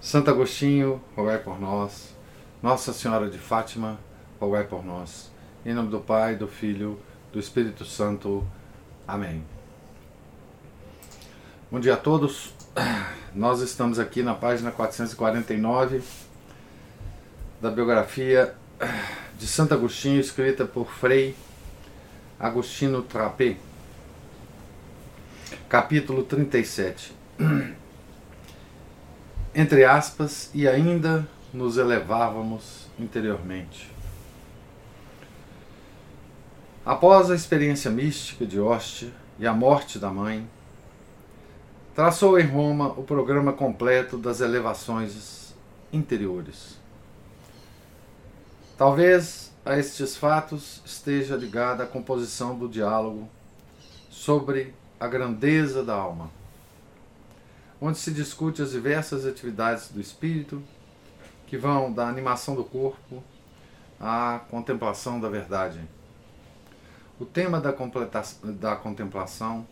Santo Agostinho, rogai por nós. Nossa Senhora de Fátima, rogai por nós. Em nome do Pai, do Filho, do Espírito Santo. Amém. Bom dia a todos. Nós estamos aqui na página 449 da biografia de Santo Agostinho, escrita por Frei Agostino Trapé. Capítulo 37. Entre aspas, e ainda nos elevávamos interiormente. Após a experiência mística de Ostia e a morte da mãe, traçou em Roma o programa completo das elevações interiores. Talvez a estes fatos esteja ligada a composição do diálogo sobre a grandeza da alma, onde se discute as diversas atividades do espírito que vão da animação do corpo à contemplação da verdade. O tema da, da contemplação,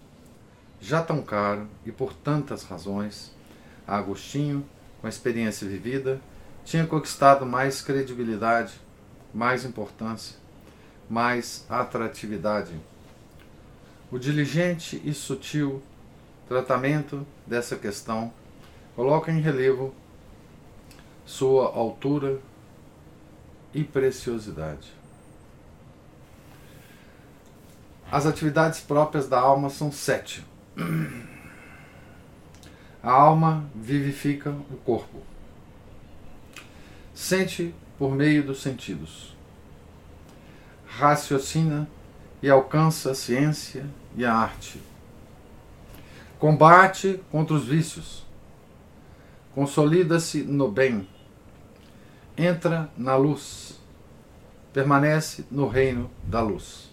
já tão caro e por tantas razões, a Agostinho, com a experiência vivida, tinha conquistado mais credibilidade, mais importância, mais atratividade. O diligente e sutil tratamento dessa questão coloca em relevo sua altura e preciosidade. As atividades próprias da alma são sete. A alma vivifica o corpo. Sente por meio dos sentidos. Raciocina e alcança a ciência e a arte. Combate contra os vícios. Consolida-se no bem entra na luz, permanece no reino da luz.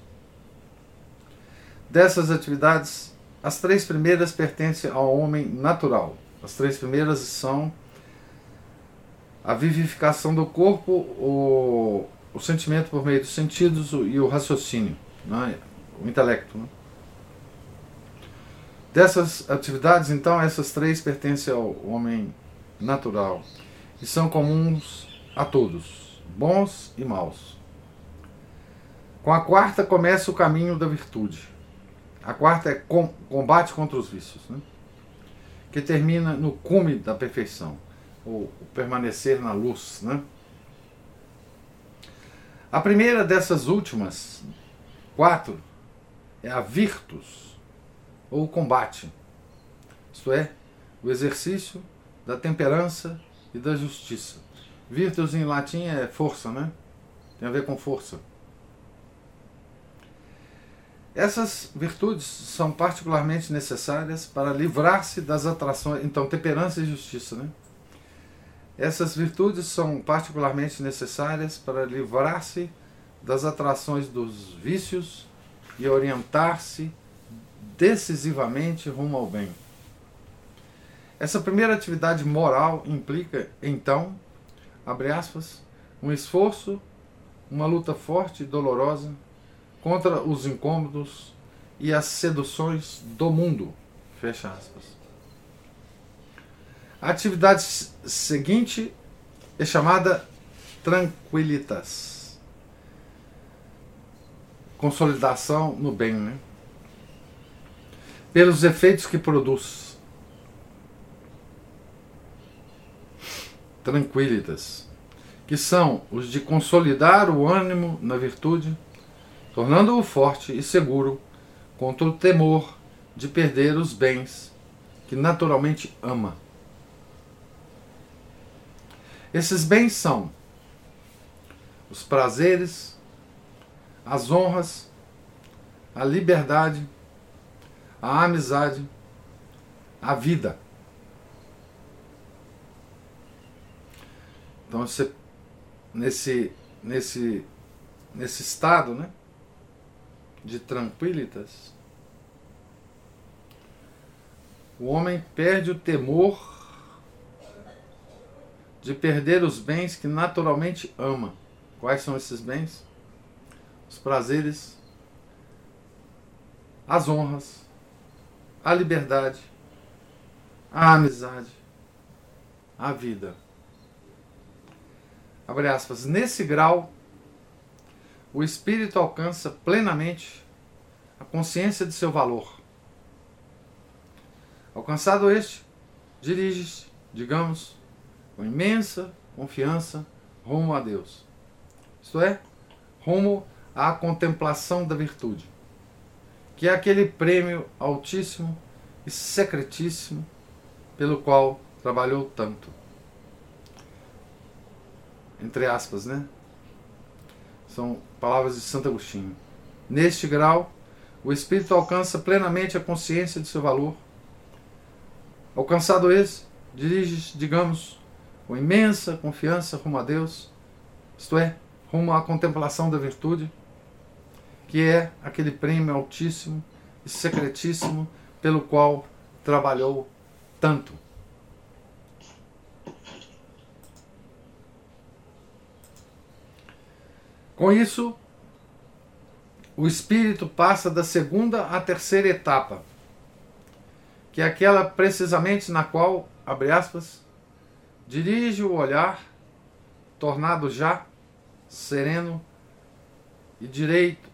Dessas atividades, as três primeiras pertencem ao homem natural. As três primeiras são a vivificação do corpo, o, o sentimento por meio dos sentidos e o raciocínio, né? o intelecto. Né? Dessas atividades, então, essas três pertencem ao homem natural e são comuns a todos, bons e maus. Com a quarta começa o caminho da virtude. A quarta é com, combate contra os vícios, né? que termina no cume da perfeição, o, o permanecer na luz. Né? A primeira dessas últimas quatro é a virtus, ou o combate, isto é, o exercício da temperança e da justiça. Virtus em latim é força, né? Tem a ver com força. Essas virtudes são particularmente necessárias para livrar-se das atrações. Então, temperança e justiça, né? Essas virtudes são particularmente necessárias para livrar-se das atrações dos vícios e orientar-se decisivamente rumo ao bem. Essa primeira atividade moral implica, então, abre aspas, um esforço, uma luta forte e dolorosa contra os incômodos e as seduções do mundo, fecha aspas. A atividade seguinte é chamada tranquilitas. Consolidação no bem, né? Pelos efeitos que produz tranquilitas, que são os de consolidar o ânimo na virtude, tornando-o forte e seguro contra o temor de perder os bens que naturalmente ama. Esses bens são os prazeres, as honras, a liberdade, a amizade, a vida. Então você nesse nesse nesse estado, né, de tranquilitas, o homem perde o temor de perder os bens que naturalmente ama. Quais são esses bens? Os prazeres, as honras, a liberdade, a amizade, a vida. Abre aspas. Nesse grau, o espírito alcança plenamente a consciência de seu valor. Alcançado este, dirige-se, digamos, com imensa confiança rumo a Deus. Isto é, rumo à contemplação da virtude, que é aquele prêmio altíssimo e secretíssimo pelo qual trabalhou tanto. Entre aspas, né? São palavras de Santo Agostinho. Neste grau, o espírito alcança plenamente a consciência de seu valor. Alcançado esse, dirige, digamos, com imensa confiança rumo a Deus, isto é, rumo à contemplação da virtude, que é aquele prêmio altíssimo e secretíssimo pelo qual trabalhou tanto. Com isso, o espírito passa da segunda à terceira etapa, que é aquela precisamente na qual, abre aspas, dirige o olhar, tornado já sereno e direito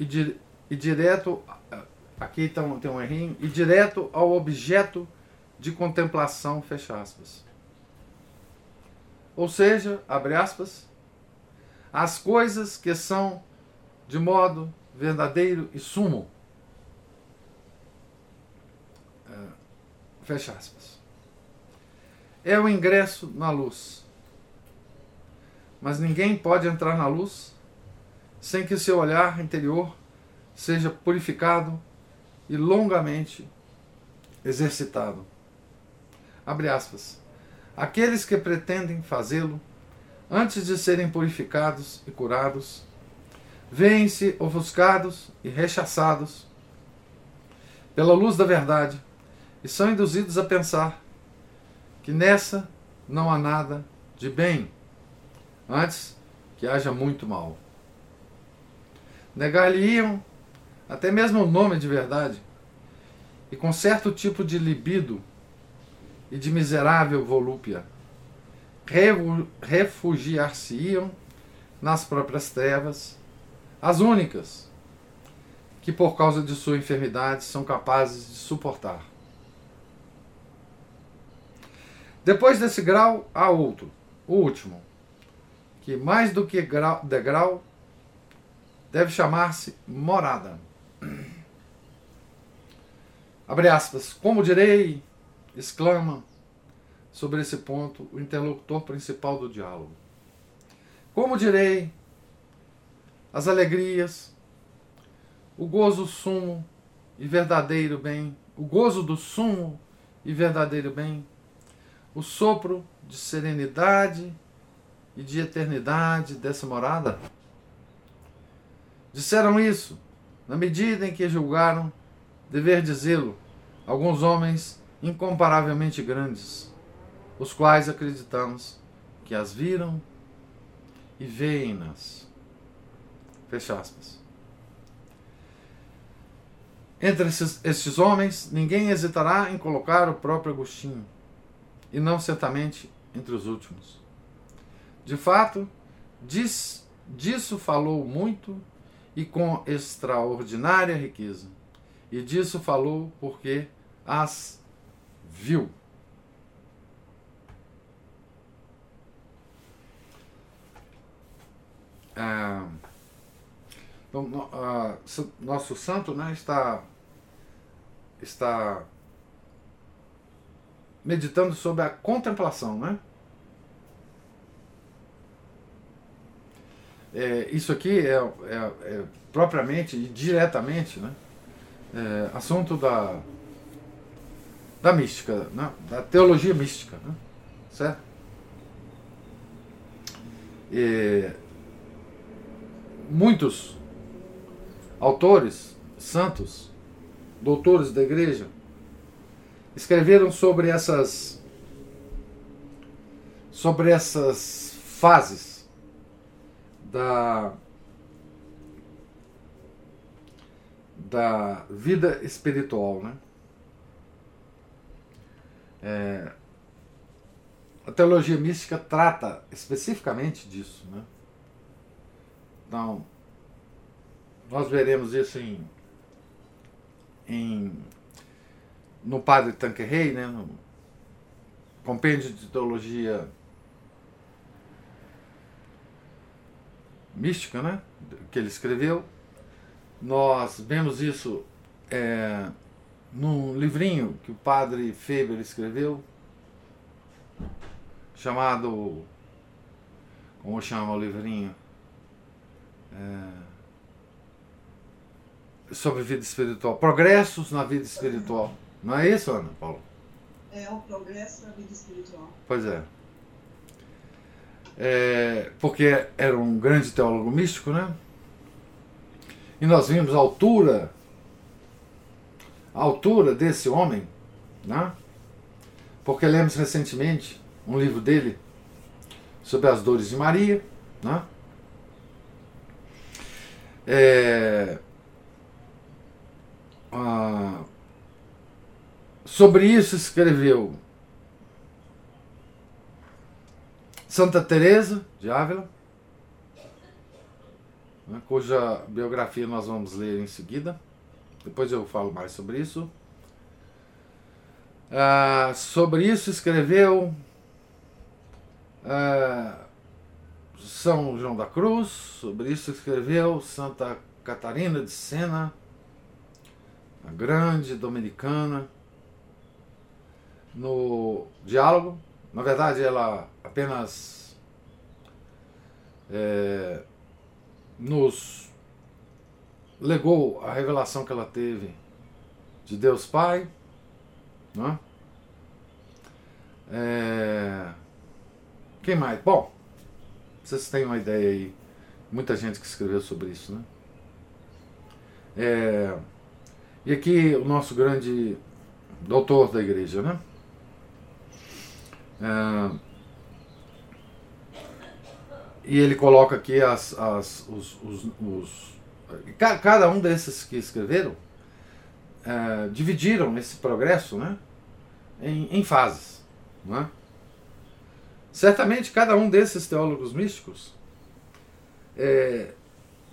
e, e, direto aqui tem, tem um errinho e direto ao objeto de contemplação fecha aspas. Ou seja abre aspas as coisas que são de modo verdadeiro e sumo. É, fecha aspas. É o ingresso na luz. Mas ninguém pode entrar na luz sem que seu olhar interior seja purificado e longamente exercitado. Abre aspas. Aqueles que pretendem fazê-lo, antes de serem purificados e curados, veem-se ofuscados e rechaçados pela luz da verdade e são induzidos a pensar que nessa não há nada de bem antes que haja muito mal. Negar-lhe-iam até mesmo o nome de verdade, e com certo tipo de libido e de miserável volúpia, refugiar-se-iam nas próprias trevas, as únicas que por causa de sua enfermidade são capazes de suportar. Depois desse grau, há outro, o último, que mais do que grau, degrau, deve chamar-se morada. Abre aspas. Como direi, exclama sobre esse ponto o interlocutor principal do diálogo. Como direi, as alegrias, o gozo sumo e verdadeiro bem, o gozo do sumo e verdadeiro bem, o sopro de serenidade e de eternidade dessa morada? Disseram isso na medida em que julgaram dever dizê-lo alguns homens incomparavelmente grandes, os quais acreditamos que as viram e veem-nas. Fecha aspas. Entre esses, esses homens, ninguém hesitará em colocar o próprio Agostinho, e não certamente entre os últimos. De fato, diz, disso falou muito e com extraordinária riqueza. E disso falou porque as viu. Ah, então, nosso santo né, está, está meditando sobre a contemplação, né? É, isso aqui é, é, é, propriamente e diretamente né, é, assunto da, da mística, né, da teologia mística, né, certo? é, muitos autores santos, doutores da igreja, escreveram sobre essas sobre essas fases da da vida espiritual, né? É, a teologia mística trata especificamente disso, né? Então, nós veremos isso em, em no Padre Tanquerrey, né? No compêndio de teologia mística, né? Que ele escreveu. Nós vemos isso é, num livrinho que o padre Faber escreveu, chamado. Como chama o livrinho? É, sobre vida espiritual. Progressos na vida espiritual. Não é isso, Ana Paulo? É o progresso na vida espiritual. Pois é. É. Porque era um grande teólogo místico, né? E nós vimos a altura, a altura desse homem, né? Porque lemos recentemente um livro dele sobre as dores de Maria, né? É, ah, sobre isso escreveu Santa Teresa de Ávila, né, cuja biografia nós vamos ler em seguida. Depois eu falo mais sobre isso. Ah, sobre isso escreveu ah, São João da Cruz, sobre isso escreveu Santa Catarina de Sena, a grande dominicana, no diálogo. Na verdade, ela apenas é, nos legou a revelação que ela teve de Deus Pai. Né? É... Quem mais? Bom, vocês têm uma ideia aí. Muita gente que escreveu sobre isso, né? É... E aqui o nosso grande doutor da igreja, né? É... E ele coloca aqui as, as, os, os, os cada um desses que escreveram é, dividiram esse progresso né, em, em fases. Né? Certamente cada um desses teólogos místicos, é,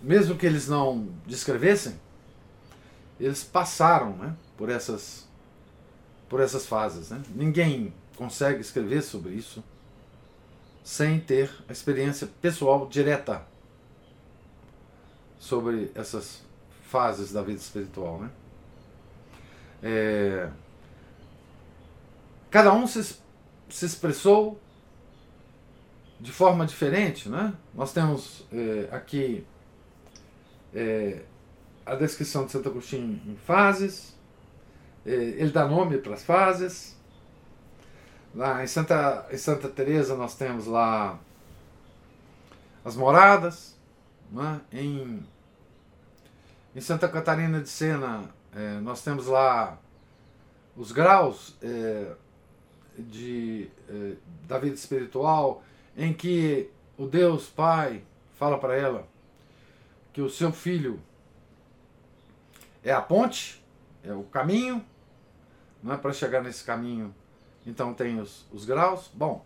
mesmo que eles não descrevessem, eles passaram né, por, essas, por essas fases. Né? Ninguém consegue escrever sobre isso sem ter a experiência pessoal direta sobre essas fases da vida espiritual. Né? É, cada um se, se expressou de forma diferente. Né? Nós temos é, aqui é, a descrição de Santo Agostinho em fases, é, ele dá nome para as fases. Lá em Santa, em Santa Teresa nós temos lá as moradas. Né? Em, em Santa Catarina de Sena é, nós temos lá os graus é, de, é, da vida espiritual em que o Deus Pai fala para ela que o seu filho é a ponte, é o caminho, não é para chegar nesse caminho então tem os, os graus. Bom,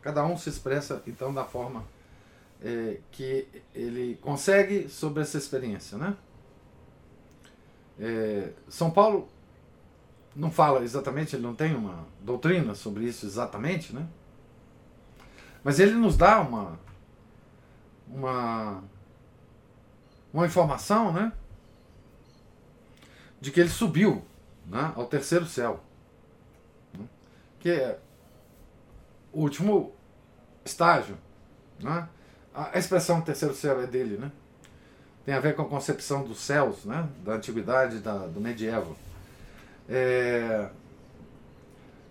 cada um se expressa então da forma é, que ele consegue sobre essa experiência, né? É, São Paulo não fala exatamente, ele não tem uma doutrina sobre isso exatamente, né? Mas ele nos dá uma uma uma informação, né? De que ele subiu né, ao terceiro céu que é o último estágio. Né? A expressão terceiro céu é dele, né? Tem a ver com a concepção dos céus, né? Da antiguidade, da, do medieval. É...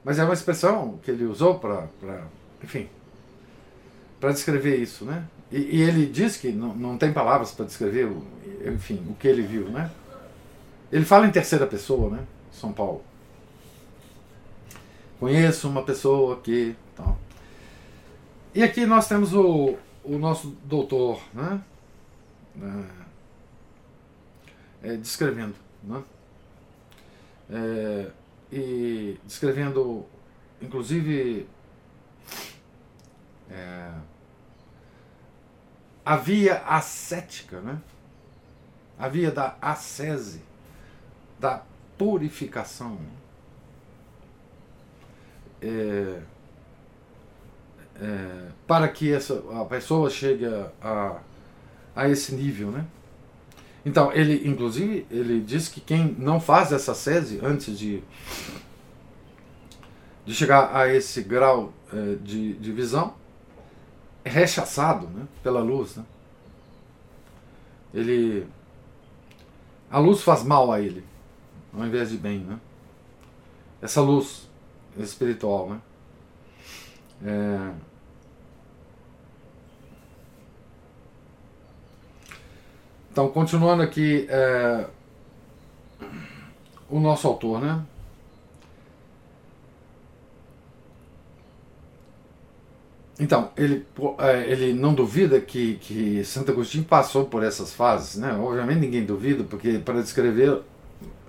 Mas é uma expressão que ele usou para, enfim. para descrever isso, né? E, e, ele diz que não, tem palavras para descrever, enfim, o que ele viu, né? Ele fala em terceira pessoa, né? São Paulo. Conheço uma pessoa que. Tal. E aqui nós temos o, o nosso doutor, né? É, é, descrevendo, né? É, e descrevendo, inclusive, é, a via ascética, né? a via da ascese, da purificação. É, é, para que essa, a pessoa chegue a, a, esse nível, né? Então, ele, inclusive, ele diz que quem não faz essa sese antes de, de chegar a esse grau é, de, de visão, é rechaçado né, pela luz. Né? Ele, a luz faz mal a ele, ao invés de bem. Né? Essa luz espiritual. Né? É, Então, continuando aqui, é, o nosso autor, né? Então, ele, é, ele não duvida que, que Santo Agostinho passou por essas fases, né? Obviamente ninguém duvida, porque para descrever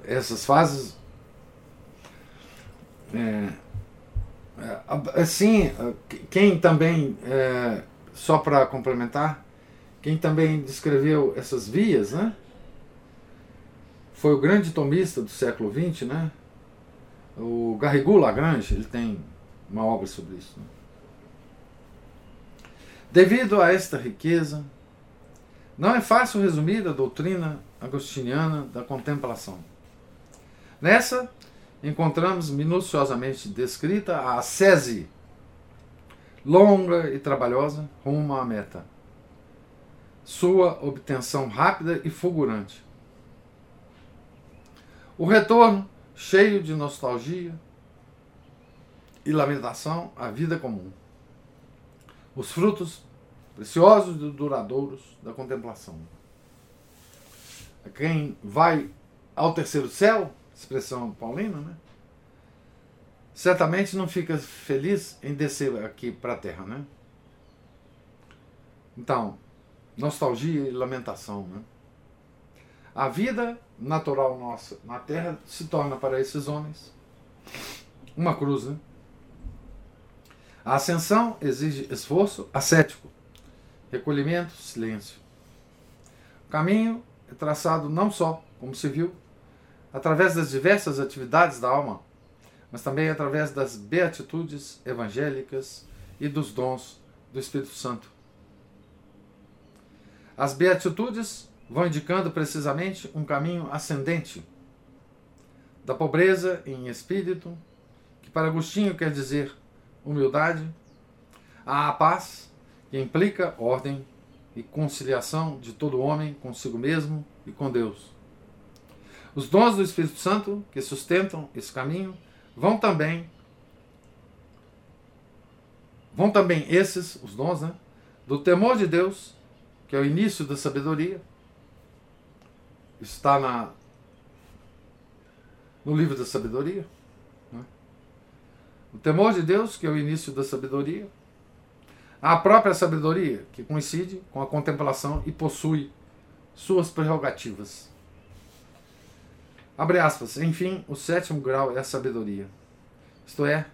essas fases. É, é assim, quem também, é, só para complementar, quem também descreveu essas vias, né? Foi o grande tomista do século XX, né? O Garrigou Lagrange, ele tem uma obra sobre isso. Né? Devido a esta riqueza, não é fácil resumir a doutrina agostiniana da contemplação. Nessa, encontramos minuciosamente descrita a ascese, longa e trabalhosa, rumo à meta sua obtenção rápida e fulgurante. O retorno, cheio de nostalgia e lamentação à vida comum. Os frutos preciosos e duradouros da contemplação. Quem vai ao terceiro céu, expressão paulina, né? certamente não fica feliz em descer aqui para a terra, né? Então, nostalgia e lamentação. Né? A vida natural nossa na Terra se torna para esses homens uma cruz. Né? A ascensão exige esforço ascético, recolhimento, silêncio. O caminho é traçado não só, como se viu, através das diversas atividades da alma, mas também através das beatitudes evangélicas e dos dons do Espírito Santo. As beatitudes vão indicando precisamente um caminho ascendente da pobreza em espírito, que para Agostinho quer dizer humildade, à paz, que implica ordem e conciliação de todo homem consigo mesmo e com Deus. Os dons do Espírito Santo que sustentam esse caminho vão também vão também esses, os dons, né, do temor de Deus que é o início da sabedoria. Está na, no livro da sabedoria. Né? O temor de Deus, que é o início da sabedoria. A própria sabedoria, que coincide com a contemplação e possui suas prerrogativas. Abre aspas. Enfim, o sétimo grau é a sabedoria. Isto é,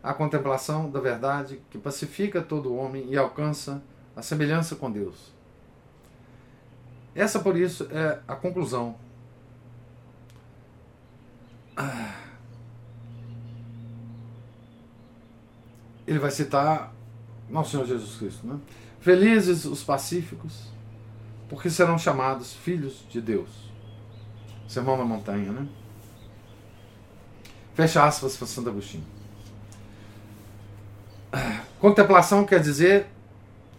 a contemplação da verdade que pacifica todo homem e alcança a semelhança com Deus. Essa, por isso, é a conclusão. Ele vai citar Nosso Senhor Jesus Cristo. Né? Felizes os pacíficos, porque serão chamados filhos de Deus. Sermão na montanha, né? Fecha aspas para Santo Agostinho. Contemplação quer dizer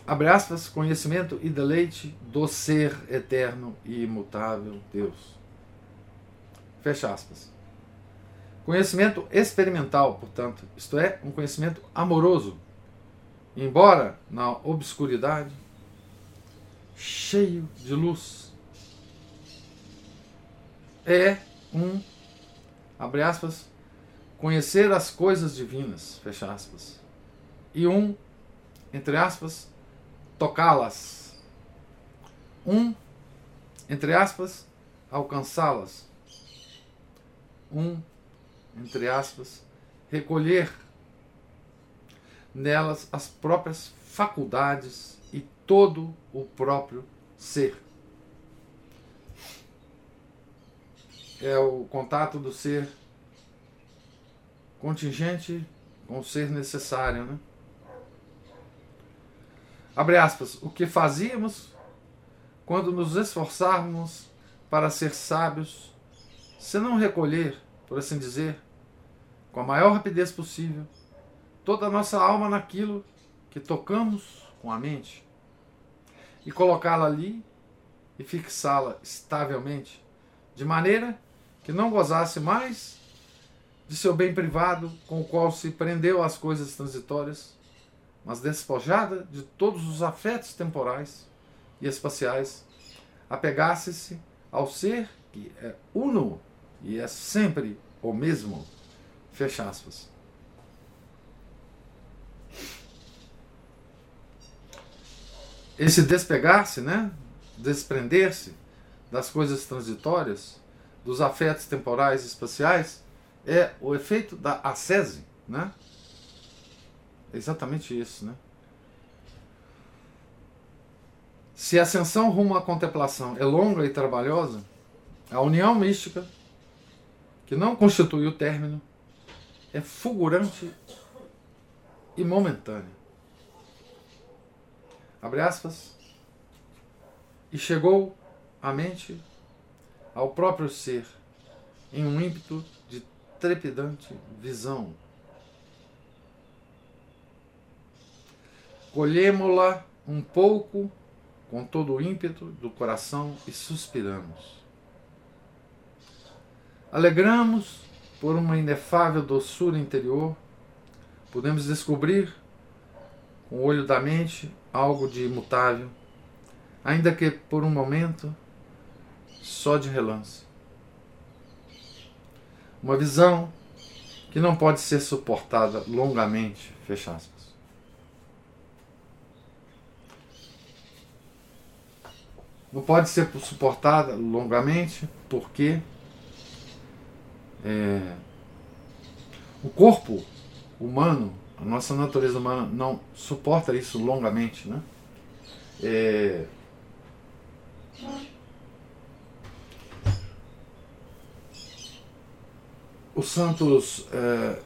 abre aspas, conhecimento e deleite do ser eterno e imutável Deus. Fecha aspas. Conhecimento experimental, portanto, isto é, um conhecimento amoroso, embora na obscuridade, cheio de luz. É um, abre aspas, conhecer as coisas divinas, fecha aspas, e um, entre aspas, tocá-las. Um, entre aspas, alcançá-las. Um, entre aspas, recolher nelas as próprias faculdades e todo o próprio ser. É o contato do ser contingente com o ser necessário, né? Abre aspas, o que fazíamos quando nos esforçávamos para ser sábios, se não recolher, por assim dizer, com a maior rapidez possível, toda a nossa alma naquilo que tocamos com a mente e colocá-la ali e fixá-la estavelmente, de maneira que não gozasse mais de seu bem privado com o qual se prendeu às coisas transitórias, mas despojada de todos os afetos temporais e espaciais, apegasse-se ao ser que é uno e é sempre o mesmo. Fecha aspas. Esse despegar-se, né? desprender-se das coisas transitórias, dos afetos temporais e espaciais, é o efeito da ascese, né? É exatamente isso, né? Se a ascensão rumo à contemplação é longa e trabalhosa, a união mística, que não constitui o término, é fulgurante e momentânea. Abre aspas. E chegou a mente ao próprio ser em um ímpeto de trepidante visão. Colhemo-la um pouco com todo o ímpeto do coração e suspiramos. Alegramos por uma inefável doçura interior, podemos descobrir com o olho da mente algo de imutável, ainda que por um momento só de relance. Uma visão que não pode ser suportada longamente, fecha aspas. Não pode ser suportada longamente porque é, o corpo humano, a nossa natureza humana não suporta isso longamente, né? É, os santos é,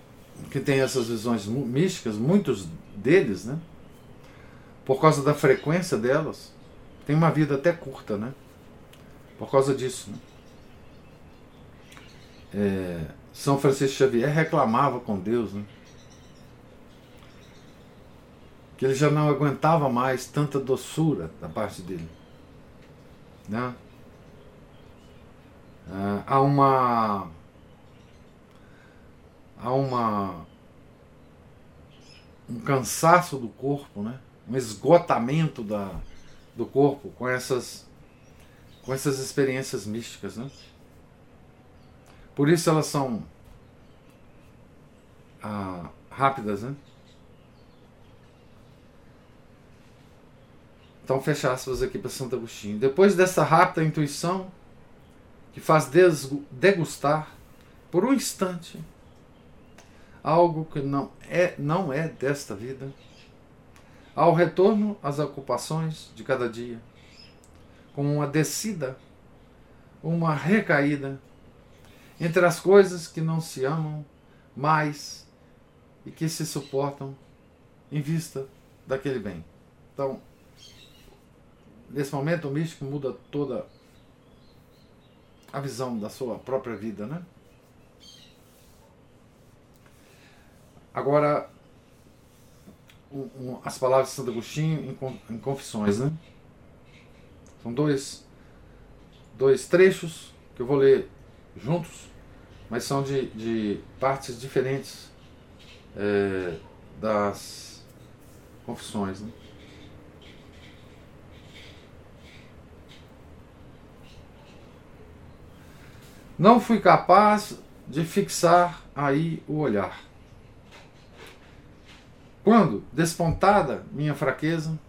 que têm essas visões místicas, muitos deles, né, por causa da frequência delas, têm uma vida até curta, né, por causa disso. Né. É, São Francisco Xavier reclamava com Deus, né, que ele já não aguentava mais tanta doçura da parte dele. Né? Ah, há uma há uma um cansaço do corpo, né? um esgotamento da, do corpo com essas, com essas experiências místicas. Né? Por isso elas são ah, rápidas. Né? Então, fecha aspas aqui para Santo Agostinho. Depois dessa rápida intuição que faz degustar por um instante algo que não é, não é desta vida, ao retorno às ocupações de cada dia, com uma descida, uma recaída entre as coisas que não se amam mais e que se suportam em vista daquele bem. Então, nesse momento o místico muda toda a visão da sua própria vida, né? Agora, as palavras de Santo Agostinho em, em Confissões, né? São dois, dois trechos que eu vou ler juntos, mas são de, de partes diferentes é, das confissões. Né? Não fui capaz de fixar aí o olhar. Quando, despontada minha fraqueza,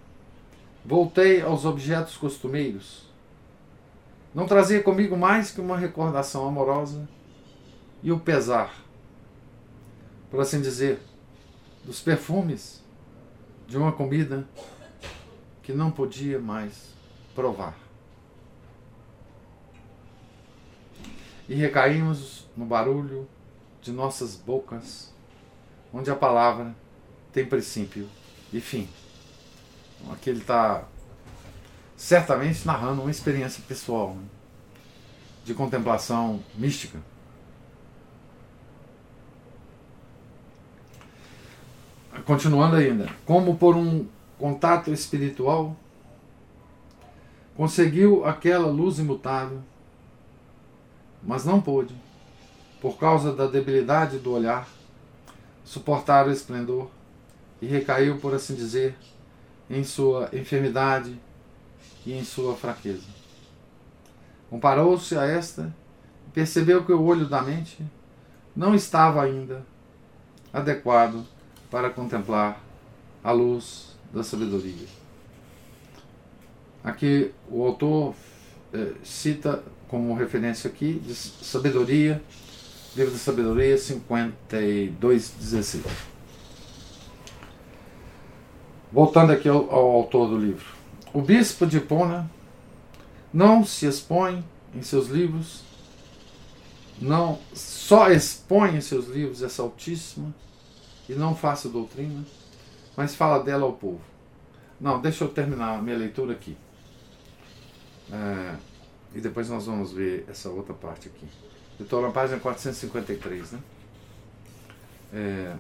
voltei aos objetos costumeiros, não trazia comigo mais que uma recordação amorosa e o pesar, por assim dizer, dos perfumes de uma comida que não podia mais provar. E recaímos no barulho de nossas bocas, onde a palavra tem princípio e fim. Aqui ele está certamente narrando uma experiência pessoal né, de contemplação mística. Continuando ainda, como por um contato espiritual, conseguiu aquela luz imutável, mas não pôde, por causa da debilidade do olhar, suportar o esplendor e recaiu, por assim dizer, em sua enfermidade e em sua fraqueza. Comparou-se a esta e percebeu que o olho da mente não estava ainda adequado para contemplar a luz da sabedoria. Aqui o autor eh, cita como referência aqui de sabedoria, livro da sabedoria 52:16. Voltando aqui ao, ao autor do livro. O bispo de Pona não se expõe em seus livros, não só expõe em seus livros essa altíssima e não faça doutrina, mas fala dela ao povo. Não, deixa eu terminar a minha leitura aqui. É, e depois nós vamos ver essa outra parte aqui. Eu estou na página 453, né? É,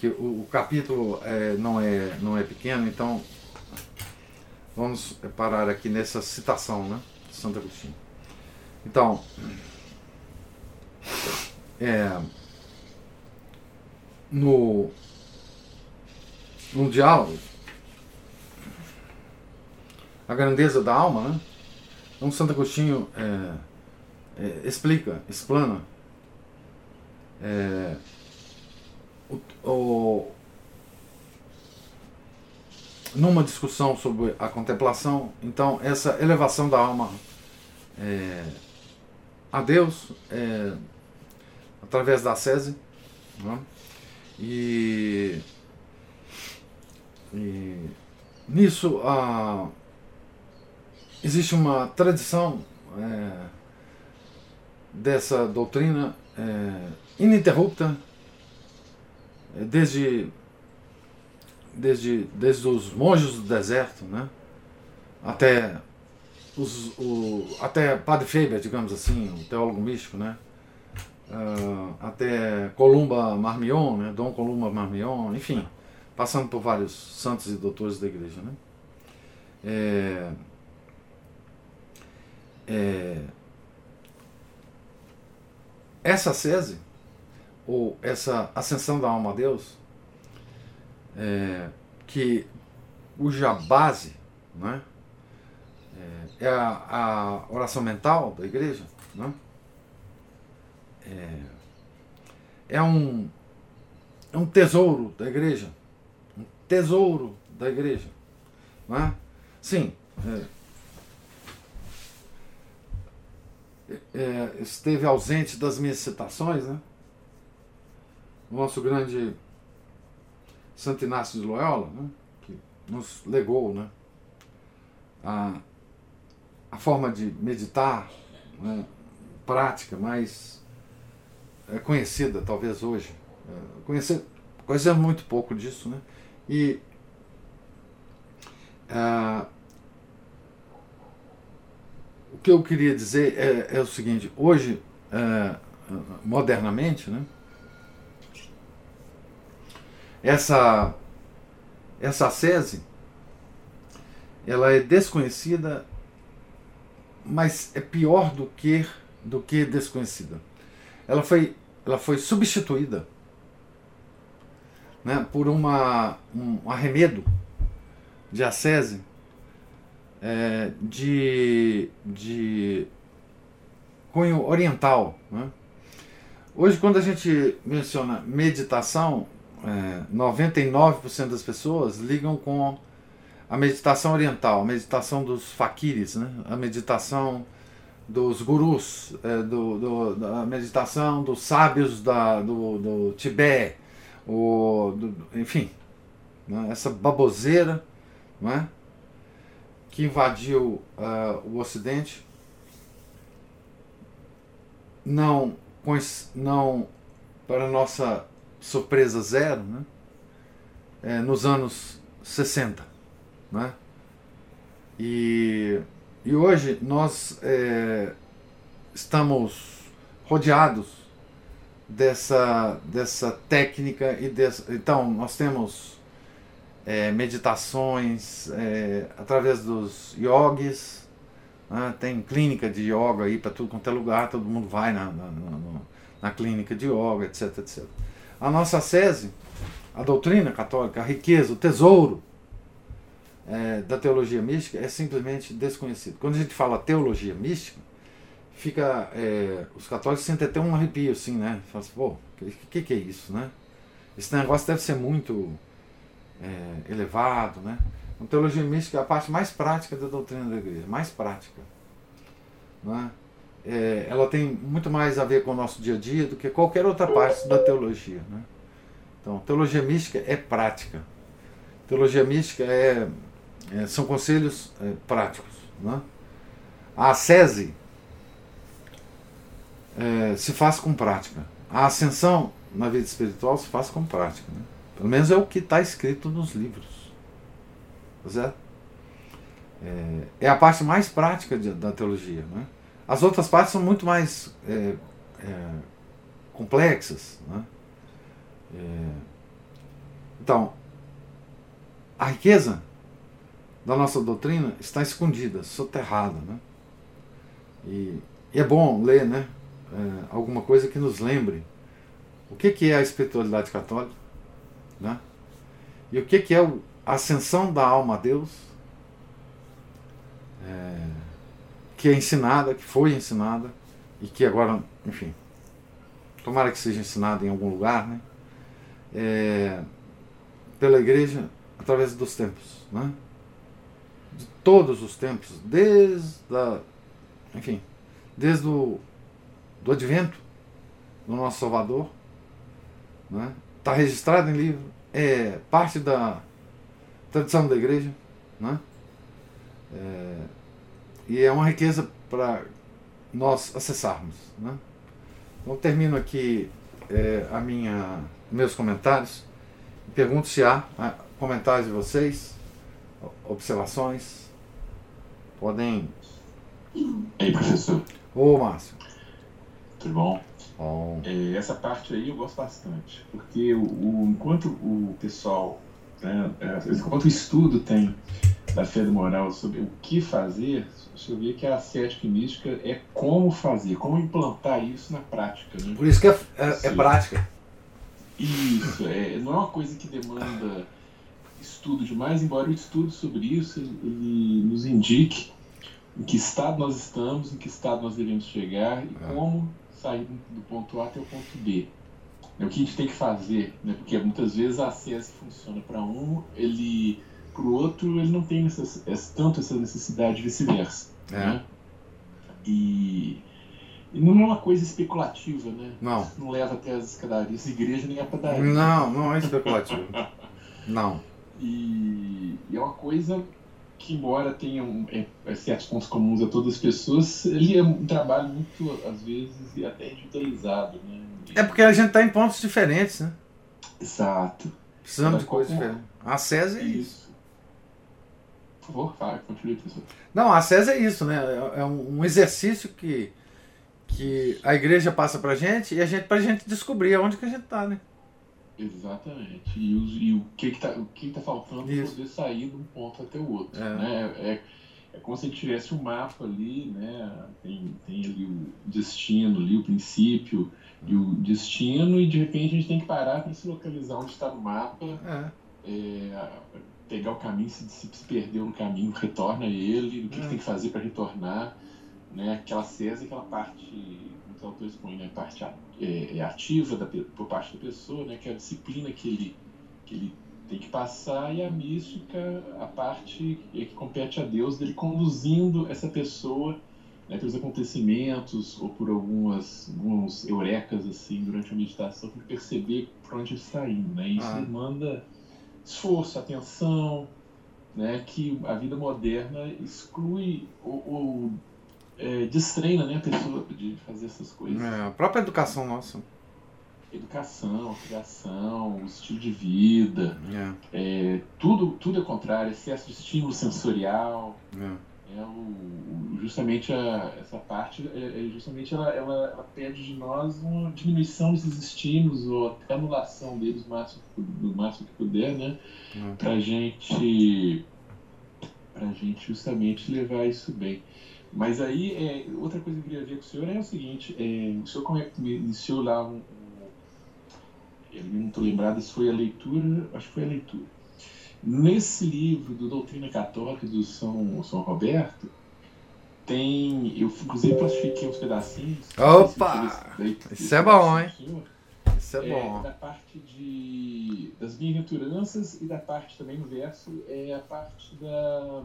que o, o capítulo é, não, é, não é pequeno, então vamos parar aqui nessa citação né, de Santo Agostinho. Então, é, no, no diálogo, a grandeza da alma, né? Então Santo Agostinho é, é, explica, explana é, o, o, numa discussão sobre a contemplação, então essa elevação da alma é, a Deus é, através da sese né? e, e, nisso a, existe uma tradição é, dessa doutrina é, ininterrupta é, desde, desde, desde os monges do deserto, né? até, os, o, até Padre Faber, digamos assim, o teólogo místico, né? Uh, até Columba Marmion, né? Dom Columba Marmion, enfim, passando por vários santos e doutores da igreja. Né? É, é, essa sese ou essa ascensão da alma a Deus, é, que cuja base né, é, é a, a, oração mental da igreja, né, é, é, um, é um tesouro da igreja, um tesouro da igreja. Né? Sim, é, é, esteve ausente das minhas citações, né? O nosso grande Santo Inácio de Loyola, né, que nos legou né, a, a forma de meditar né, prática mais é, conhecida, talvez hoje. É, conhecer, conhecemos muito pouco disso. Né, e é, o que eu queria dizer é, é o seguinte: hoje, é, modernamente, né, essa, essa sese, ela é desconhecida, mas é pior do que, do que desconhecida. Ela foi, ela foi substituída né, por uma, um arremedo de ascese é, de, de cunho oriental. Né? Hoje, quando a gente menciona meditação, é, 99% das pessoas ligam com a meditação oriental, a meditação dos faquires, né? a meditação dos gurus, é, do, do, da meditação dos sábios da, do, do Tibete, o, do, enfim, né? essa baboseira não é? que invadiu uh, o Ocidente, não, não para nossa surpresa zero, né? É, nos anos 60. Né? E, e hoje nós é, estamos rodeados dessa, dessa técnica e dessa, então nós temos é, meditações é, através dos yogis, né? tem clínica de yoga aí para tudo quanto é lugar, todo mundo vai na, na, na, na clínica de yoga, etc, etc. A nossa sese, a doutrina católica, a riqueza, o tesouro é, da teologia mística é simplesmente desconhecido. Quando a gente fala teologia mística, fica é, os católicos sentem até um arrepio assim, né? Fala assim, pô, o que, que, é isso, né? Esse negócio deve ser muito é, elevado, né? A teologia mística é a parte mais prática da doutrina da igreja, mais prática. Né? É, ela tem muito mais a ver com o nosso dia a dia do que qualquer outra parte da teologia. Né? Então, teologia mística é prática. Teologia mística é é, são conselhos é, práticos. Né? A ascese é, se faz com prática. A ascensão na vida espiritual se faz com prática. Né? Pelo menos é o que está escrito nos livros. Tá certo? É, é, a parte mais prática de, da teologia. Né? As outras partes são muito mais é, é, complexas. Né? então, a riqueza da nossa doutrina está escondida, soterrada. Né? E, e é bom ler né, é, alguma coisa que nos lembre o que, que é a espiritualidade católica né? e o que, que é a ascensão da alma a Deus, é, que é ensinada, que foi ensinada e que agora, enfim, tomara que seja ensinada em algum lugar, né? É, pela igreja através dos tempos. Né? de todos os tempos, desde a, enfim, desde o do advento do nosso Salvador, né? está registrado em livro, é parte da tradição da igreja, né? É, e é uma riqueza para nós acessarmos. Né? Então termino aqui é, a minha, meus comentários. Pergunto se há comentários de vocês observações? Podem. E aí, professor? Ô, Márcio. Tudo bom? Bom. É, essa parte aí eu gosto bastante, porque o, o enquanto o pessoal, né, é, enquanto o estudo tem da fé do moral sobre o que fazer, você vê que a ascética e mística é como fazer, como implantar isso na prática. Né? Por isso que é, é, é prática. Isso, é, não é uma coisa que demanda estudo demais, embora o estudo sobre isso ele nos indique em que estado nós estamos, em que estado nós devemos chegar e é. como sair do ponto A até o ponto B. É o que a gente tem que fazer, né? porque muitas vezes a acesso funciona para um, ele para o outro ele não tem necess, tanto essa necessidade vice-versa. É. Né? E, e, não é uma coisa especulativa, né? Não. Não leva até as escadarias da igreja nem a padaria. Não, não é especulativo. não. E, e é uma coisa que, embora tenha um, é, é, certos pontos comuns a todas as pessoas, ele é um trabalho muito, às vezes, até individualizado. Né? É porque a gente está em pontos diferentes, né? Exato. Precisamos de coisas diferentes. A César é isso. isso. Por favor, fala, continue, professor. Não, a César é isso, né? É, é um exercício que, que a igreja passa pra gente e a gente, pra gente descobrir onde que a gente tá, né? Exatamente. E, o, e o que está o que tá faltando para poder sair de um ponto até o outro. É. Né? É, é como se a gente tivesse um mapa ali, né? tem, tem ali o destino, ali, o princípio, e o destino, e de repente a gente tem que parar para se localizar onde está no mapa, É. é, pegar o caminho, se, se perdeu no caminho, retorna ele, o que, que É. tem que fazer para retornar, né? Aquela César, aquela parte, muitos autores põem, né? Parte é, é ativa da, por parte da pessoa, né? Que é a disciplina que ele, que ele tem que passar, e a mística, a parte que que compete a Deus, dele conduzindo essa pessoa né, pelos acontecimentos ou por algumas alguns eurecas assim durante a meditação para perceber para onde está indo, né? Isso Ah. demanda esforço, atenção, né? Que a vida moderna exclui ou, ou é, destreina, né, a pessoa de fazer essas coisas. É, a própria educação nossa. Educação, criação, estilo de vida, É, é, tudo tudo é contrário, excesso de estímulo sensorial. é. É o, justamente a, essa parte, é, é justamente ela, ela, ela pede de nós uma diminuição desses estímulos ou até anulação deles o máximo, do máximo que puder, né? Hum. Pra gente, pra gente justamente levar isso bem. Mas aí, é, outra coisa que eu queria ver com o senhor é o seguinte, é, o senhor como é que iniciou lá um, um eu não estou lembrado se foi a leitura, acho que foi a leitura. Nesse livro do Doutrina Católica do São, São Roberto, tem. Eu inclusive plastifiquei uns pedacinhos. Opa! Daí- Isso é bom, hein? Isso é É, bom. da parte de, das bem-aventuranças e da parte também no verso é a parte da,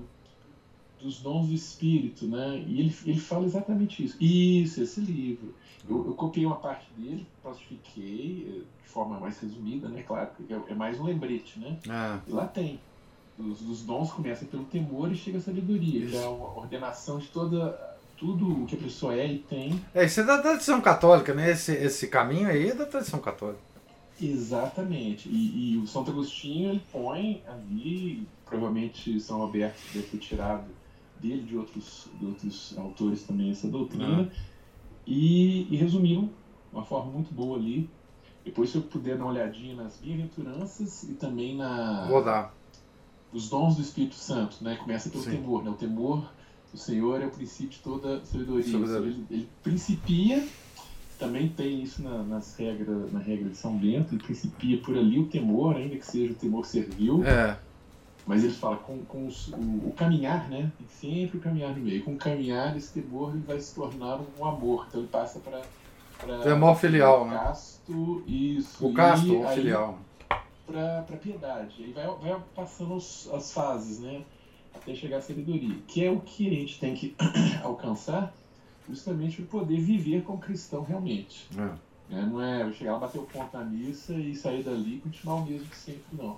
dos dons do Espírito, né? E ele, ele fala exatamente isso. Isso, esse livro. Eu, eu copiei uma parte dele, plastifiquei eh, de forma mais resumida, né? Claro, porque é, é mais um lembrete, né? É. E lá tem. Os, os dons começam pelo temor e chega a sabedoria, que é Isso. a ordenação de toda tudo o que a pessoa é e tem É, isso é da tradição católica, né? Esse, esse caminho aí é da tradição católica. Exatamente. E, e o Santo Agostinho ele põe ali, provavelmente São Roberto deve ter tirado dele, de outros, de outros autores também, essa doutrina, e, e resumiu de uma forma muito boa ali. Depois, se eu puder dar uma olhadinha nas bem-aventuranças e também na, Vou dar. os dons do Espírito Santo, né? Começa pelo Sim. temor, né? O temor do Senhor é o princípio de toda sabedoria. Ou Sabedoria. Ele, ele principia, também tem isso na, nas regras, na regra de São Bento, ele principia por ali o temor, ainda que seja o temor servil, É, mas ele fala com, com os- o, o caminhar, né? Tem sempre o caminhar no meio. Com o caminhar, esse temor ele vai se tornar um amor, então ele passa para Temor filial, né? casto, isso. o casto e ou aí- filial. para piedade. Aí vai, vai passando os- as fases, né? Até chegar à sabedoria, que é o que a gente tem que alcançar justamente para poder viver como cristão realmente. É. né? Não é chegar lá, bater o ponto na missa e sair dali e continuar o mesmo de sempre, não.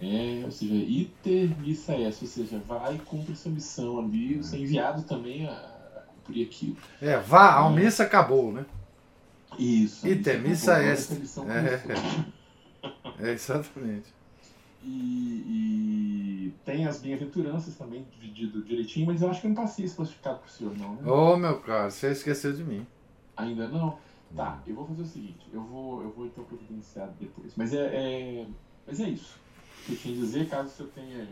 É, ou seja, iter missa est, ou seja, vai e cumpre essa missão ali, você é enviado também a, cumprir aquilo. É, vá, a missa acabou, né? Isso. Iter missa est. É. É, exatamente. E, e tem as bem-aventuranças também dividido direitinho, mas eu acho que eu não passei esse classificado pro senhor, não. Né? Ô, meu caro, você esqueceu de mim. Ainda não? Tá, eu vou fazer o seguinte, eu vou, eu vou então providenciar depois. Mas é, é- mas é isso que tinha dizer. Caso o senhor tenha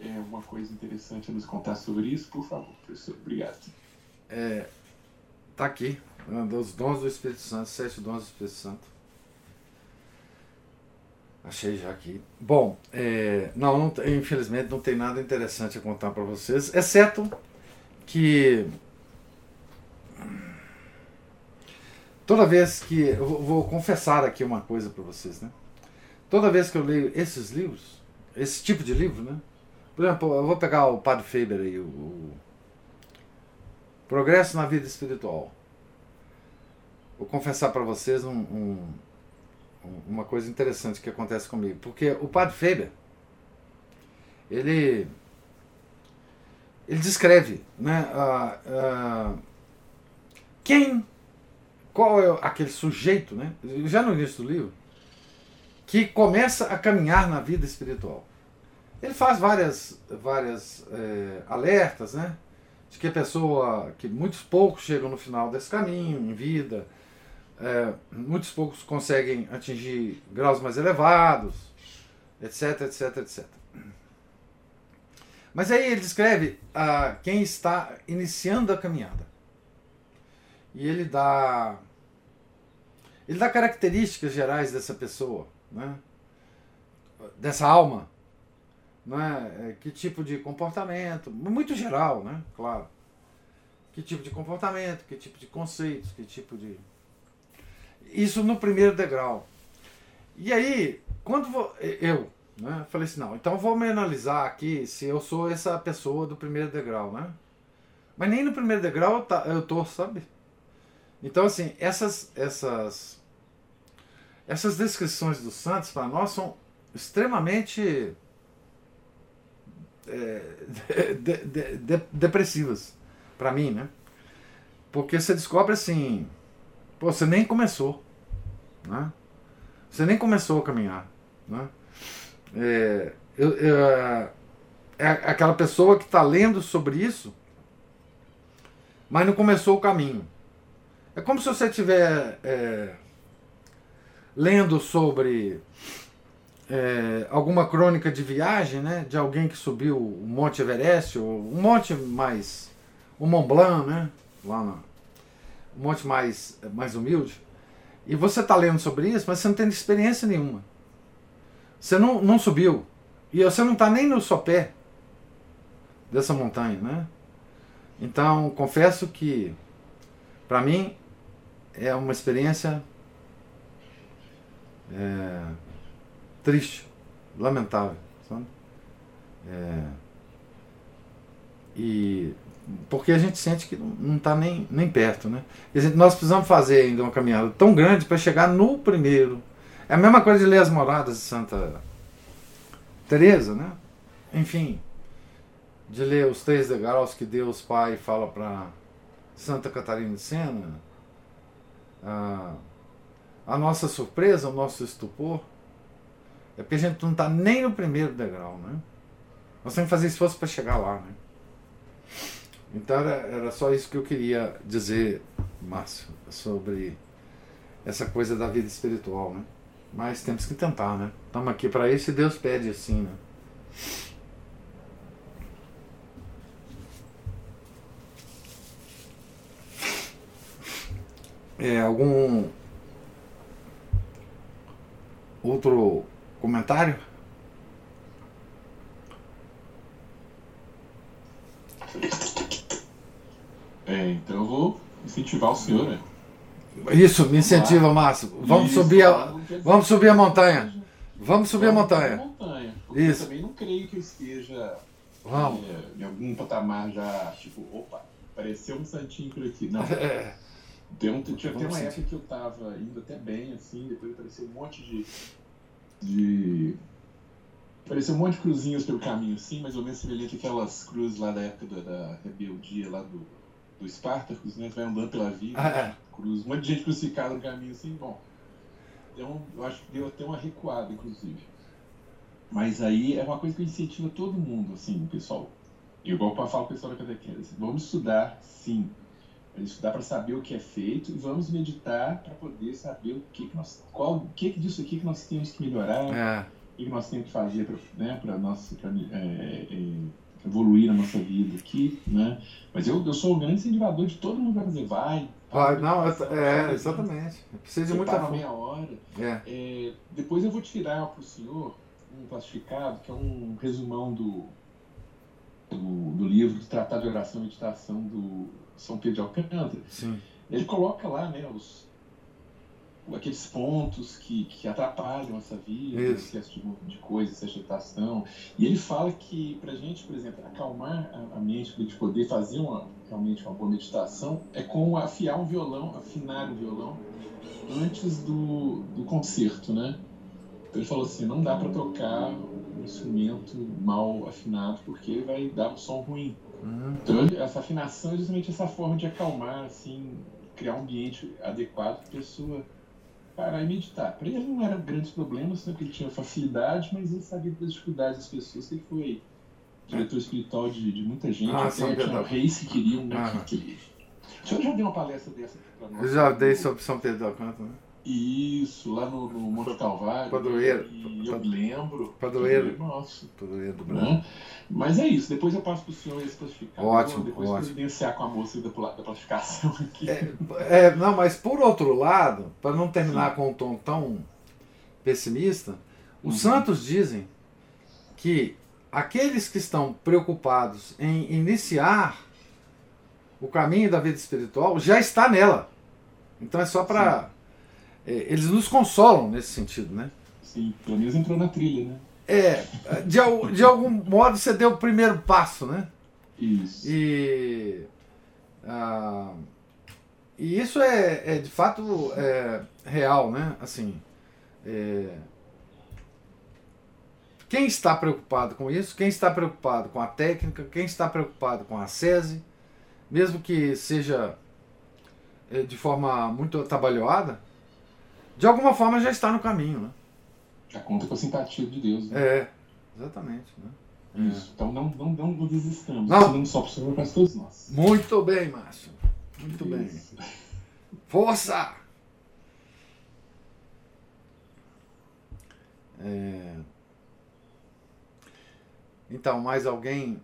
é, alguma coisa interessante a nos contar sobre isso, por favor, professor. Obrigado. Tá aqui. Os dons do Espírito Santo, sete dons do Espírito Santo. Achei já aqui. Bom, é, não, não infelizmente não tem nada interessante a contar para vocês, exceto que toda vez que eu vou confessar aqui uma coisa para vocês, né? Toda vez que eu leio esses livros, esse tipo de livro, né? Por exemplo, eu vou pegar o Padre Faber aí, o, o Progresso na Vida Espiritual. Vou confessar para vocês um- um- um- uma coisa interessante que acontece comigo, porque o Padre Faber, ele ele descreve, né, ah, ah, quem, qual é aquele sujeito, né, já no início do livro, que começa a caminhar na vida espiritual. Ele faz várias, várias eh, alertas, né? De que a pessoa, que muitos poucos chegam no final desse caminho, em vida, eh, muitos poucos conseguem atingir graus mais elevados, etc, etc, etc. Mas aí ele descreve ah, quem está iniciando a caminhada. E ele dá Ele dá características gerais dessa pessoa, né? dessa alma. Né? Que tipo de comportamento, muito geral, né? Claro. Que tipo de comportamento, que tipo de conceitos, que tipo de. Isso no primeiro degrau. E aí, quando eu né, falei assim, não, então vou me analisar aqui se eu sou essa pessoa do primeiro degrau, né? Mas nem no primeiro degrau eu, eu tô, sabe? Então, assim, essas, essas, essas descrições dos santos para nós são extremamente é, de, de, de, depressivas para mim, né? Porque você descobre assim, pô, você nem começou, né? Você nem começou a caminhar, né? É, eu, eu, é aquela pessoa que está lendo sobre isso mas não começou o caminho. É como se você estiver é, lendo sobre é, alguma crônica de viagem, né, de alguém que subiu o Monte Everest, ou um monte mais, o Mont Blanc, né, lá na, um monte mais, mais humilde, e você está lendo sobre isso, mas você não tem experiência nenhuma. Você não, não subiu. E você não está nem no sopé dessa montanha, né? Então, confesso que, para mim, é uma experiência é, triste, lamentável. Sabe? É, e porque a gente sente que não está nem, nem perto. Né? Gente, nós precisamos fazer ainda uma caminhada tão grande para chegar no primeiro. É a mesma coisa de ler as moradas de Santa Teresa, né? Enfim, de ler os três degraus que Deus Pai fala para Santa Catarina de Sena, a, a nossa surpresa, o nosso estupor, é porque a gente não está nem no primeiro degrau, né? Nós temos que fazer esforço para chegar lá, né? Então era, era só isso que eu queria dizer, Márcio, sobre essa coisa da vida espiritual, né? Mas temos que tentar, né? Estamos aqui para isso e Deus pede assim, né? É, algum outro comentário? É, então eu vou incentivar o senhor, né? Isso, me incentiva, Márcio. Vamos Isso, subir a, vamos subir a montanha. Vamos subir a montanha. montanha Isso. Eu também não creio que eu esteja vamos. É, em algum patamar já, tipo, opa, apareceu um santinho por aqui. Não. É. Deu, tinha até uma época que eu tava indo até bem, assim, depois apareceu um monte de. de apareceu um monte de cruzinhos pelo caminho, assim, mais ou menos semelhante aquelas cruzes lá da época da, da rebeldia lá do, do Spartacus, né? Vai andando pela vida, ah, é. cruz, um monte de gente crucificada no caminho, assim, bom. Então, eu acho que deu até uma recuada, inclusive. Mas aí é uma coisa que eu incentivo todo mundo, assim, pessoal. Igual para falar o pessoal da catequese. Vamos estudar, sim isso dá para saber o que é feito e vamos meditar para poder saber o que, que nós, qual, o que, que disso aqui que nós temos que melhorar, é. o que, que nós temos que fazer para né, para nossa é, é, evoluir na nossa vida aqui, né? Mas eu, eu sou o grande incentivador de todo mundo vai fazer, vai. Vai, não, é, exatamente. Precisa de muita força. meia hora. É. É, depois eu vou tirar para o senhor um classificado que é um resumão do, do, do livro do Tratado de Oração e Meditação do são Pedro de Alcântara, Sim. ele coloca lá né, os, aqueles pontos que, que atrapalham essa vida, Isso. excesso de, de coisa, essa agitação. E ele fala que, para a gente, por exemplo, acalmar a, a mente, para a gente poder fazer uma, realmente uma boa meditação, é como afiar um violão, afinar um violão antes do, do concerto, né? Então ele falou assim, não dá para tocar um instrumento mal afinado porque vai dar um som ruim. Uhum. Então, essa afinação é justamente essa forma de acalmar, assim, criar um ambiente adequado para a pessoa parar e meditar. Para ele não eram grandes problemas, né, porque ele tinha facilidade, mas ele sabia das dificuldades das pessoas, que ele foi diretor espiritual de, de muita gente, ah, até tinha reis que queriam né, ah. que, O senhor já deu uma palestra dessa para nós? Eu já dei sobre São Pedro da Alcântara, né? Isso, lá no, no Monte Calvário. Padroeiro. E eu lembro. Padroeiro. Nossa. Padroeiro do Né? Brasil. Mas é isso, depois eu passo para o senhor esse classificado. Ótimo, depois ótimo. providenciar com a moça da, da classificação aqui. É, é, não, mas por outro lado, para não terminar com um tom tão pessimista, os Uhum. santos dizem que aqueles que estão preocupados em iniciar o caminho da vida espiritual já está nela. Então é só para. Eles nos consolam nesse sentido, né? Sim, pelo menos entrou na trilha, né? É, de, de algum modo você deu o primeiro passo, né? Isso. E, ah, e isso é, é de fato é, real, né? Assim, é, quem está preocupado com isso, quem está preocupado com a técnica, quem está preocupado com a SESI, mesmo que seja é, de forma muito trabalhada, de alguma forma já está no caminho, né? Já conta com a simpatia de Deus. Né? É, exatamente. Né? Isso. Então não, não, não desistamos. Não. Não só para o senhor, mas todos nós. Muito bem, Márcio. Muito bem. Isso. Força! É, Então, mais alguém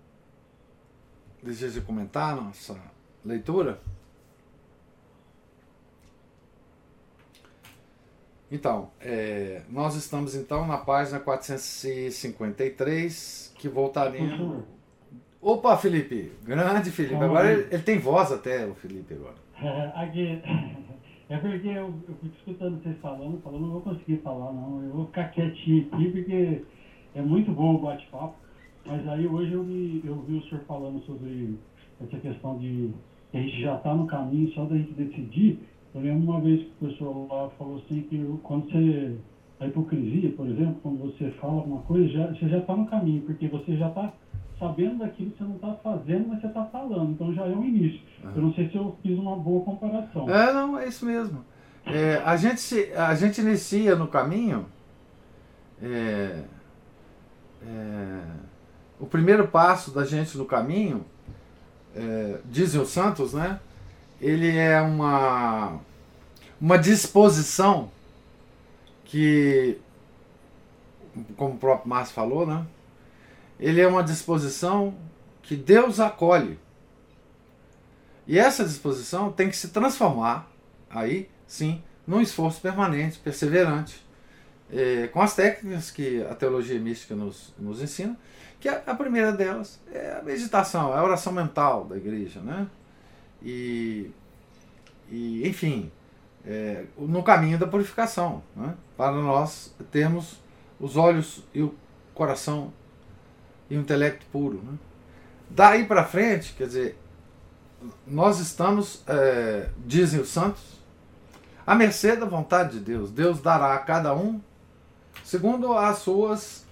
deseja comentar a nossa leitura? Então, é, nós estamos então na página 453, que voltaremos. Professor, Opa, Felipe! Grande Felipe. Agora ele, ele tem voz até, o Felipe agora. é, aqui, é porque eu, eu fico escutando vocês falando, falando, não vou conseguir falar não, eu vou ficar quietinho aqui porque é muito bom o bate-papo, mas aí hoje eu, me, eu vi o senhor falando sobre essa questão de que a gente já está no caminho só da gente decidir. Eu lembro uma vez que o professor lá falou assim que quando você. A hipocrisia, por exemplo, quando você fala alguma coisa, já, você já está no caminho, porque você já está sabendo daquilo que você não está fazendo, mas você está falando. Então já é um início. Eu não sei se eu fiz uma boa comparação. É, não, é isso mesmo. É, a, gente se, a gente inicia no caminho. é, é, o primeiro passo da gente no caminho, é, dizem os santos, né? Ele é uma, uma disposição que, como o próprio Márcio falou, né? Ele é uma disposição que Deus acolhe. E essa disposição tem que se transformar, aí sim, num esforço permanente, perseverante, eh, com as técnicas que a teologia mística nos, nos ensina, que a, a primeira delas é a meditação, é a oração mental da igreja, né? E, e enfim, eh, no caminho da purificação, né? para nós termos os olhos e o coração e o intelecto puro. Né? Daí para frente, quer dizer, nós estamos, é, dizem os santos, à mercê da vontade de Deus. Deus dará a cada um segundo as suas,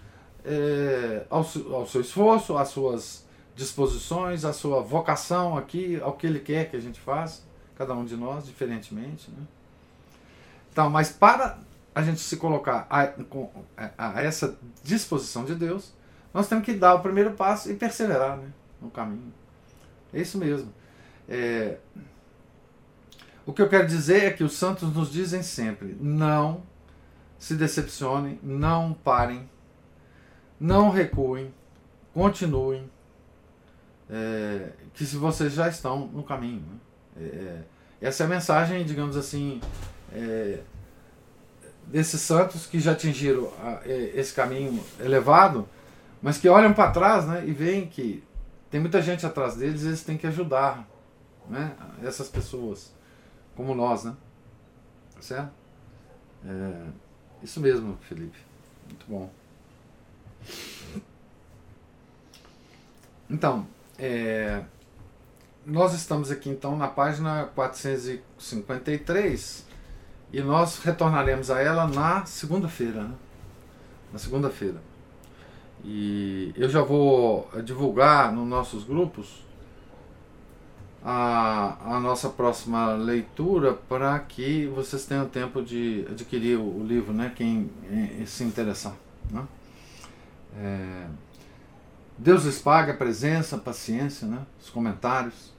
é, ao, ao seu esforço, às suas disposições, à sua vocação aqui, ao que Ele quer que a gente faça, cada um de nós, diferentemente. Né? Então, mas para a gente se colocar a, a- a essa disposição de Deus, nós temos que dar o primeiro passo e perseverar né, no caminho. É isso mesmo. É, o que eu quero dizer é que os santos nos dizem sempre: não se decepcionem, não parem, não recuem, continuem, é, que se vocês já estão no caminho. né? É, essa é a mensagem, digamos assim, é, desses santos que já atingiram a- é, esse caminho elevado, mas que olham para trás né, e veem que tem muita gente atrás deles e eles têm que ajudar né, essas pessoas, como nós, né? Certo? É, isso mesmo, Felipe. Muito bom. Então, é, nós estamos aqui então na página 453 e nós retornaremos a ela na segunda-feira, né? Na segunda-feira. E eu já vou divulgar nos nossos grupos a, a nossa próxima leitura para que vocês tenham tempo de adquirir o, o livro, né? Quem eh, se interessar. Né? É, Deus lhes pague a presença, a paciência, né? os comentários.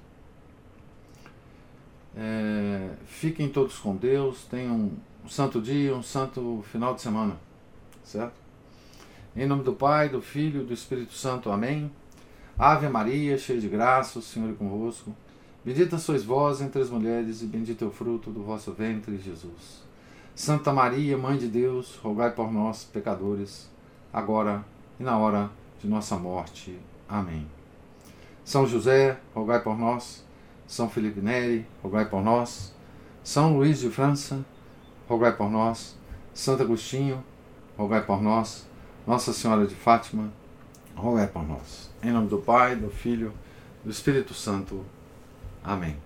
É, fiquem todos com Deus, tenham um santo dia, um santo final de semana, certo? Em nome do Pai, do Filho e do Espírito Santo. Amém. Ave Maria, cheia de graça, o Senhor é convosco. Bendita sois vós entre as mulheres, e bendito é o fruto do vosso ventre, Jesus. Santa Maria, Mãe de Deus, rogai por nós, pecadores, agora e na hora de nossa morte. Amém. São José, rogai por nós. São Felipe Neri, rogai por nós. São Luís de França, rogai por nós. Santo Agostinho, rogai por nós. Nossa Senhora de Fátima, rogai por nós. Em nome do Pai, do Filho, do Espírito Santo. Amém.